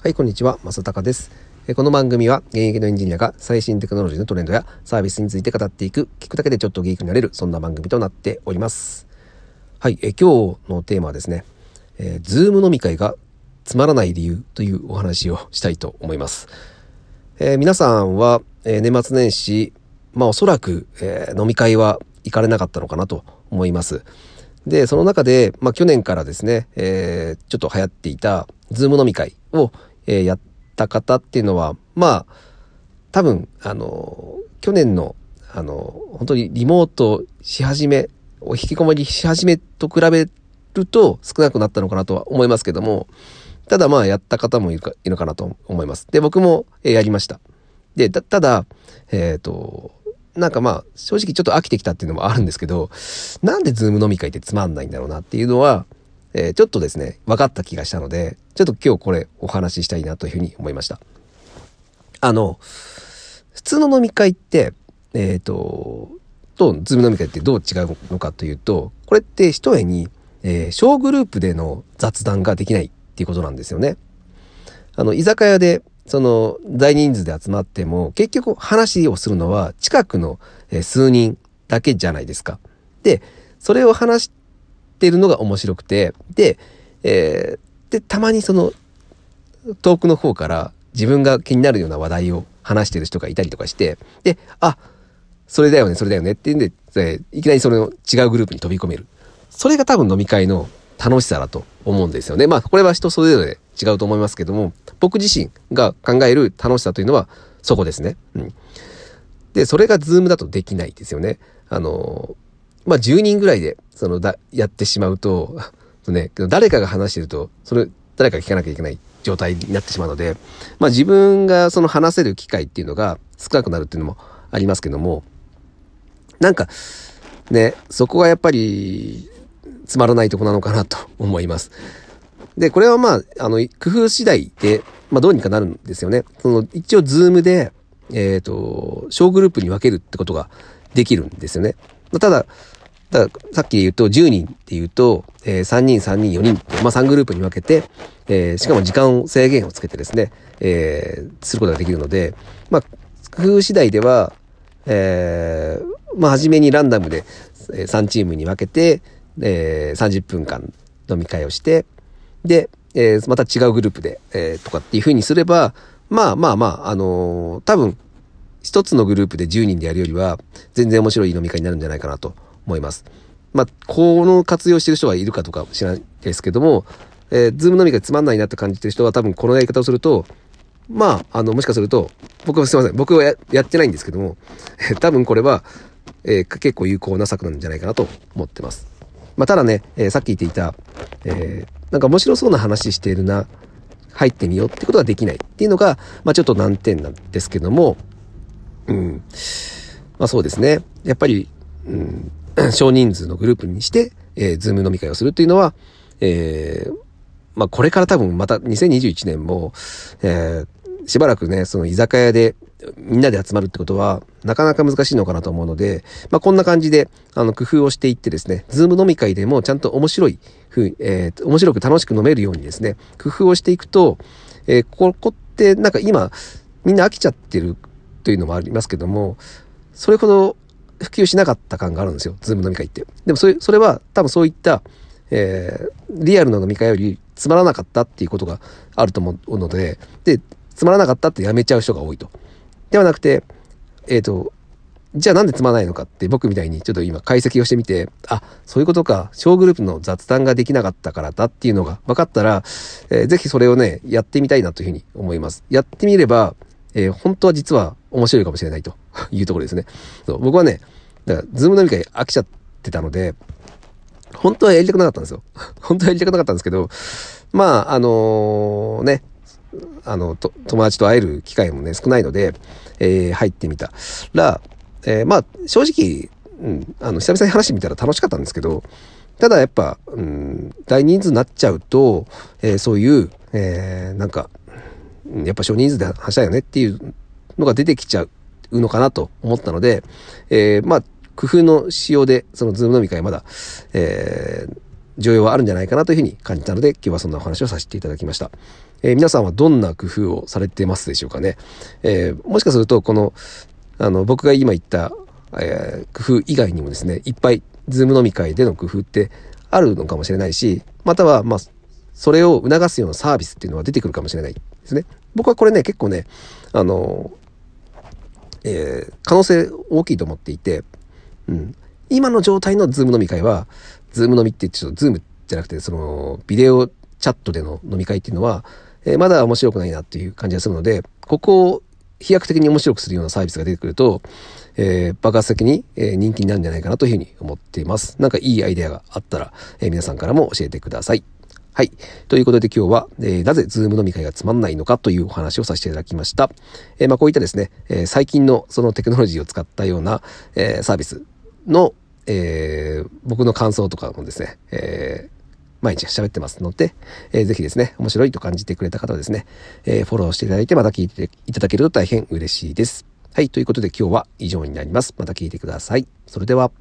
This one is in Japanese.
はい、こんにちは。正隆です。この番組は現役のエンジニアが最新テクノロジーのトレンドやサービスについて語っていく、聞くだけでちょっとギークになれる、そんな番組となっております。はい、え今日のテーマはですね、えー、ズーム飲み会がつまらない理由というお話をしたいと思います。えー、皆さんは、えー、年末年始、まあおそらく、え飲み会は行かれなかったのかなと思います。で、その中で、まあ去年からですね、えちょっと流行っていたズーム飲み会を、えー、やった方っていうのは、まあ、多分、あの、去年の、あの、本当にリモートし始め、お引きこもりし始めと比べると少なくなったのかなとは思いますけども、ただまあやった方もいるかいるかなと思います。で、僕も、えー、やりました。で、たただ、えっ、ー、と、なんかまあ、正直ちょっと飽きてきたっていうのもあるんですけど、なんでズーム飲み会ってつまんないんだろうなっていうのは、えー、ちょっとですね、分かった気がしたので、ちょっと今日これお話ししたいなというふうに思いました。あの、普通の飲み会って、えっ、ー、と、と、ズーム飲み会ってどう違うのかというと、これって一重に、えー、小グループでの雑談ができないっていうことなんですよね。あの、居酒屋で、その、大人数で集まっても、結局話をするのは近くの、え、数人だけじゃないですか。で、それを話しってるのが面白くて、で、えー、で、たまにその、遠くの方から自分が気になるような話題を話してる人がいたりとかして、で、あ、それだよね、それだよねっていうんで、えいきなりそれの違うグループに飛び込める。それが多分飲み会の楽しさだと思うんですよね。まあ、これは人それぞれ違うと思いますけども、僕自身が考える楽しさというのはそこですね。うん。で、それがズームだとできないですよね。あの、まあ、10人ぐらいで、その、だ、やってしまうと、そね、誰かが話してると、それ、誰かが聞かなきゃいけない状態になってしまうので、まあ、自分がその話せる機会っていうのが少なくなるっていうのもありますけども、なんか、ね、そこがやっぱり、つまらないとこなのかなと 思います。で、これはまあ、あの、工夫次第で、まあ、どうにかなるんですよね。その、一応、ズームで、えっ、ー、と、小グループに分けるってことができるんですよね。ただ、ださっきで言うと10人って言うと、えー、3人、3人、4人ってまあ3グループに分けて、えー、しかも時間を制限をつけてですね、えー、することができるので、まあ、工夫次第では、えー、まあ、初めにランダムで3チームに分けて、えー、30分間飲み会をして、で、えー、また違うグループで、えー、とかっていう風にすれば、まあまあまあ、あのー、多分、一つのグループで10人でやるよりは、全然面白い飲み会になるんじゃないかなと思います。まあ、この活用してる人がいるかとか知らないですけども、えー、ズーム飲み会つまんないなって感じてる人は多分このやり方をすると、まあ、あの、もしかすると、僕はすいません。僕はややってないんですけども、え 多分これは、えー、結構有効な策なんじゃないかなと思ってます。まあ、ただね、えー、さっき言っていた、えー、なんか面白そうな話しているな、入ってみようってことができないっていうのが、まあ、ちょっと難点なんですけども、うん。まあそうですね。やっぱり、うん、少人数のグループにして、えー、ズーム飲み会をするっていうのは、えー、まあこれから多分また2021年も、えー、しばらくね、その居酒屋でみんなで集まるってことは、なかなか難しいのかなと思うので、まあこんな感じで、あの、工夫をしていってですね、ズーム飲み会でもちゃんと面白いふう、えー、面白く楽しく飲めるようにですね、工夫をしていくと、えー、ここってなんか今、みんな飽きちゃってるというのもありますけども、それほど普及しなかった感があるんですよ。ズーム飲み会って。でもそれ、それは多分そういった、えー、リアルの飲み会よりつまらなかったっていうことがあると思うので、で、つまらなかったってやめちゃう人が多いと。ではなくて、えっ、ー、と、じゃあなんでつまらないのかって僕みたいにちょっと今解析をしてみて、あ、そういうことか、小グループの雑談ができなかったからだっていうのが分かったら、えー、ぜひそれをね、やってみたいなというふうに思います。やってみれば、えー、本当は実は面白いかもしれないと いうところですね。そう僕はね、だから、ズーム飲み会飽きちゃってたので、本当はやりたくなかったんですよ。本当はやりたくなかったんですけど、まあ、あのー、ね、あの、と、友達と会える機会もね、少ないので、えー、入ってみたら、えー、まあ、正直、うん、あの、久々に話してみたら楽しかったんですけど、ただやっぱ、うん、大人数になっちゃうと、えー、そういう、えー、なんか、やっぱ少人数で話したいよねっていうのが出てきちゃうのかなと思ったので、えー、まあ、工夫のしようで、そのズーム飲み会まだ、えー、需要はあるんじゃないかなというふうに感じたので、今日はそんなお話をさせていただきました。えー、皆さんはどんな工夫をされてますでしょうかね。えー、もしかすると、この、あの、僕が今言った、えー、工夫以外にもですね、いっぱい、ズーム飲み会での工夫ってあるのかもしれないし、または、まあ、それを促すようなサービスっていうのは出てくるかもしれないですね。僕はこれね、結構ね、あの、えー、可能性大きいと思っていて、うん。今の状態のズーム飲み会は、ズーム飲みってちょっとズームじゃなくて、その、ビデオチャットでの飲み会っていうのは、えー、まだ面白くないなっていう感じがするので、ここを飛躍的に面白くするようなサービスが出てくると、えー、爆発的に、えー、人気になるんじゃないかなというふうに思っています。なんかいいアイデアがあったら、えー、皆さんからも教えてください。はい。ということで今日は、えー、なぜズーム飲み会がつまんないのかというお話をさせていただきました。えー、まあこういったですね、えー、最近のそのテクノロジーを使ったような、えー、サービスの、えー、僕の感想とかもですね、えー、毎日喋ってますので、えー、ぜひですね、面白いと感じてくれた方はですね、えー、フォローしていただいてまた聞いていただけると大変嬉しいです。はい、ということで今日は以上になります。また聞いてください。それでは。